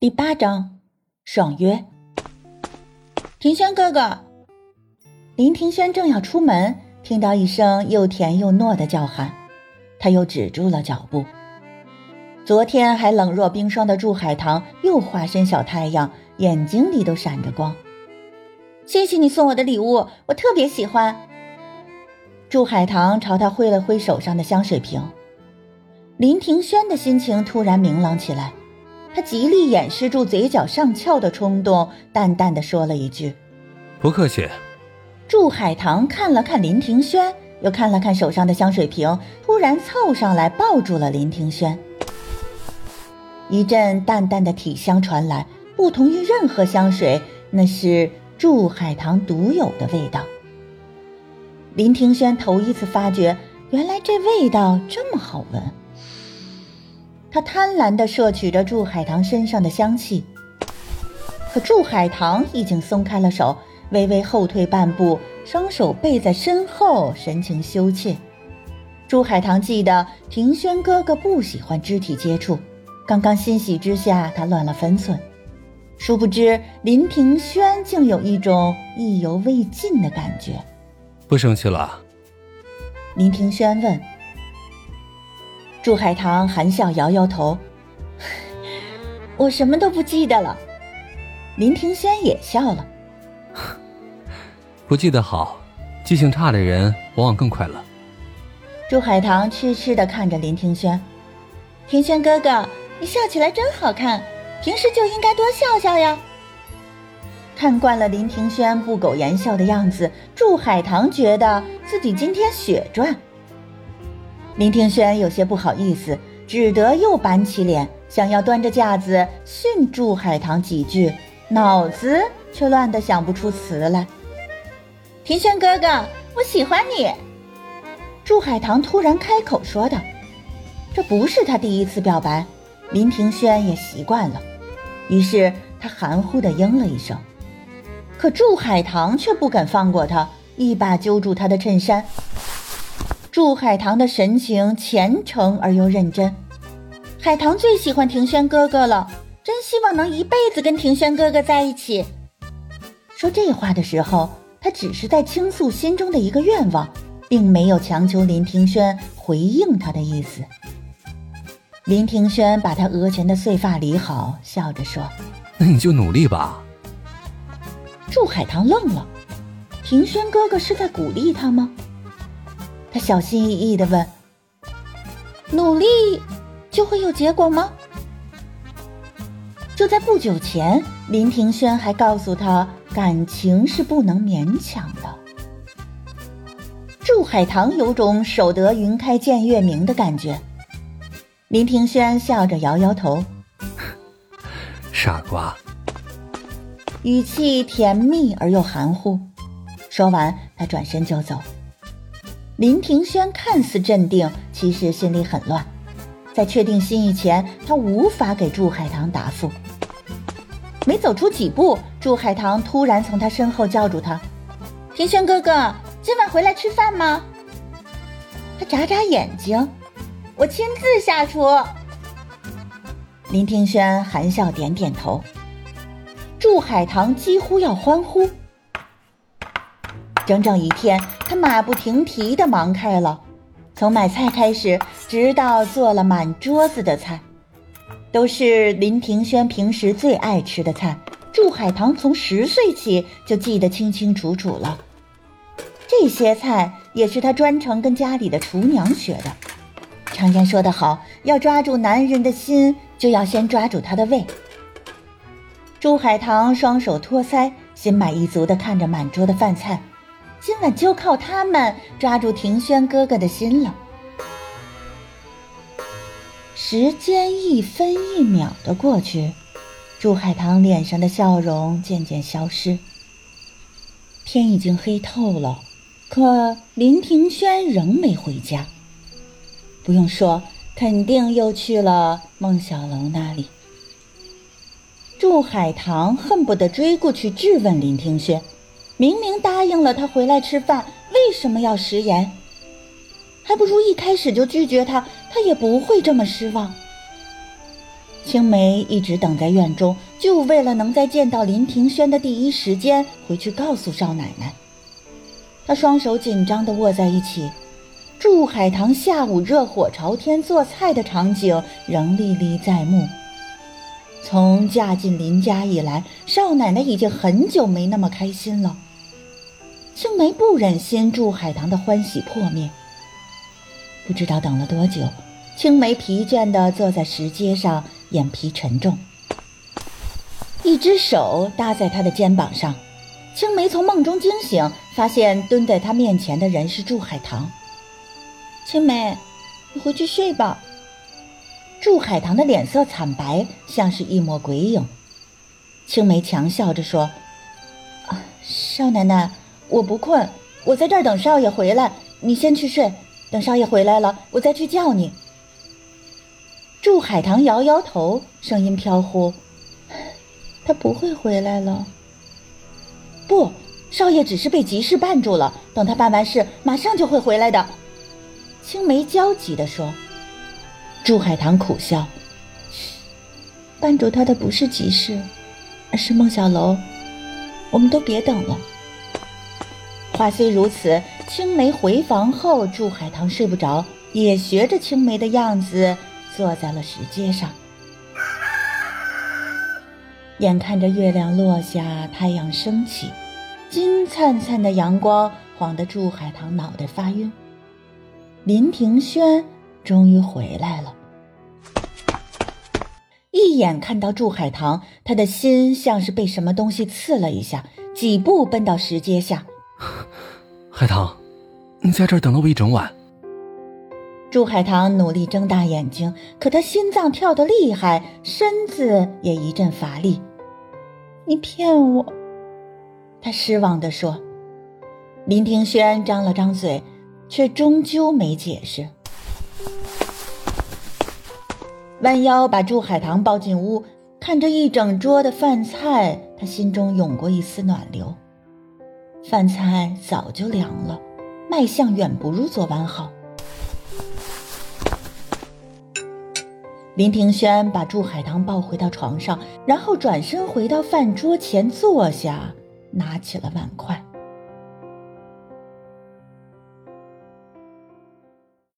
第八章，爽约。庭轩哥哥，林庭轩正要出门，听到一声又甜又糯的叫喊，他又止住了脚步。昨天还冷若冰霜的祝海棠又化身小太阳，眼睛里都闪着光。谢谢你送我的礼物，我特别喜欢。祝海棠朝他挥了挥手上的香水瓶。林庭轩的心情突然明朗起来。他极力掩饰住嘴角上翘的冲动，淡淡的说了一句：“不客气。”祝海棠看了看林庭轩，又看了看手上的香水瓶，突然凑上来抱住了林庭轩。一阵淡淡的体香传来，不同于任何香水，那是祝海棠独有的味道。林庭轩头一次发觉，原来这味道这么好闻。他贪婪地摄取着祝海棠身上的香气，可祝海棠已经松开了手，微微后退半步，双手背在身后，神情羞怯。祝海棠记得庭轩哥哥不喜欢肢体接触，刚刚欣喜之下，他乱了分寸，殊不知林庭轩竟有一种意犹未尽的感觉。不生气了？林庭轩问。祝海棠含笑摇摇头：“我什么都不记得了。”林庭轩也笑了：“不记得好，记性差的人往往更快乐。”祝海棠痴痴的看着林庭轩：“庭轩哥哥，你笑起来真好看，平时就应该多笑笑呀。”看惯了林庭轩不苟言笑的样子，祝海棠觉得自己今天血赚。林庭轩有些不好意思，只得又板起脸，想要端着架子训祝海棠几句，脑子却乱得想不出词来。庭轩哥哥，我喜欢你。祝海棠突然开口说道：“这不是他第一次表白，林庭轩也习惯了。”于是他含糊地应了一声，可祝海棠却不肯放过他，一把揪住他的衬衫。祝海棠的神情虔诚而又认真，海棠最喜欢庭轩哥哥了，真希望能一辈子跟庭轩哥哥在一起。说这话的时候，他只是在倾诉心中的一个愿望，并没有强求林庭轩回应他的意思。林庭轩把他额前的碎发理好，笑着说：“那你就努力吧。”祝海棠愣了，庭轩哥哥是在鼓励他吗？他小心翼翼地问：“努力就会有结果吗？”就在不久前，林庭轩还告诉他，感情是不能勉强的。祝海棠有种守得云开见月明的感觉。林庭轩笑着摇摇头：“傻瓜。”语气甜蜜而又含糊。说完，他转身就走。林庭轩看似镇定，其实心里很乱。在确定心意前，他无法给祝海棠答复。没走出几步，祝海棠突然从他身后叫住他：“庭轩哥哥，今晚回来吃饭吗？”他眨眨眼睛：“我亲自下厨。”林庭轩含笑点点头。祝海棠几乎要欢呼。整整一天，他马不停蹄地忙开了，从买菜开始，直到做了满桌子的菜，都是林庭轩平时最爱吃的菜。祝海棠从十岁起就记得清清楚楚了，这些菜也是他专程跟家里的厨娘学的。常言说得好，要抓住男人的心，就要先抓住他的胃。祝海棠双手托腮，心满意足地看着满桌的饭菜。今晚就靠他们抓住庭轩哥哥的心了。时间一分一秒的过去，祝海棠脸上的笑容渐渐消失。天已经黑透了，可林庭轩仍没回家。不用说，肯定又去了孟小楼那里。祝海棠恨不得追过去质问林庭轩。明明答应了他回来吃饭，为什么要食言？还不如一开始就拒绝他，他也不会这么失望。青梅一直等在院中，就为了能在见到林庭轩的第一时间回去告诉少奶奶。她双手紧张地握在一起，祝海棠下午热火朝天做菜的场景仍历历在目。从嫁进林家以来，少奶奶已经很久没那么开心了。青梅不忍心祝海棠的欢喜破灭，不知道等了多久，青梅疲倦地坐在石阶上，眼皮沉重，一只手搭在她的肩膀上。青梅从梦中惊醒，发现蹲在她面前的人是祝海棠。青梅，你回去睡吧。祝海棠的脸色惨白，像是一抹鬼影。青梅强笑着说：“啊，少奶奶，我不困，我在这儿等少爷回来。你先去睡，等少爷回来了，我再去叫你。”祝海棠摇摇头，声音飘忽：“他不会回来了。不，少爷只是被急事绊住了，等他办完事，马上就会回来的。”青梅焦急地说。祝海棠苦笑：“绊住他的不是急事，而是孟小楼。我们都别等了。”话虽如此，青梅回房后，祝海棠睡不着，也学着青梅的样子坐在了石阶上。眼看着月亮落下，太阳升起，金灿灿的阳光晃得祝海棠脑袋发晕。林庭轩终于回来了。一眼看到祝海棠，他的心像是被什么东西刺了一下，几步奔到石阶下。海棠，你在这儿等了我一整晚。祝海棠努力睁大眼睛，可他心脏跳得厉害，身子也一阵乏力。你骗我！他失望地说。林庭轩张了张嘴，却终究没解释。弯腰把祝海棠抱进屋，看着一整桌的饭菜，他心中涌过一丝暖流。饭菜早就凉了，卖相远不如昨晚好。林庭轩把祝海棠抱回到床上，然后转身回到饭桌前坐下，拿起了碗筷。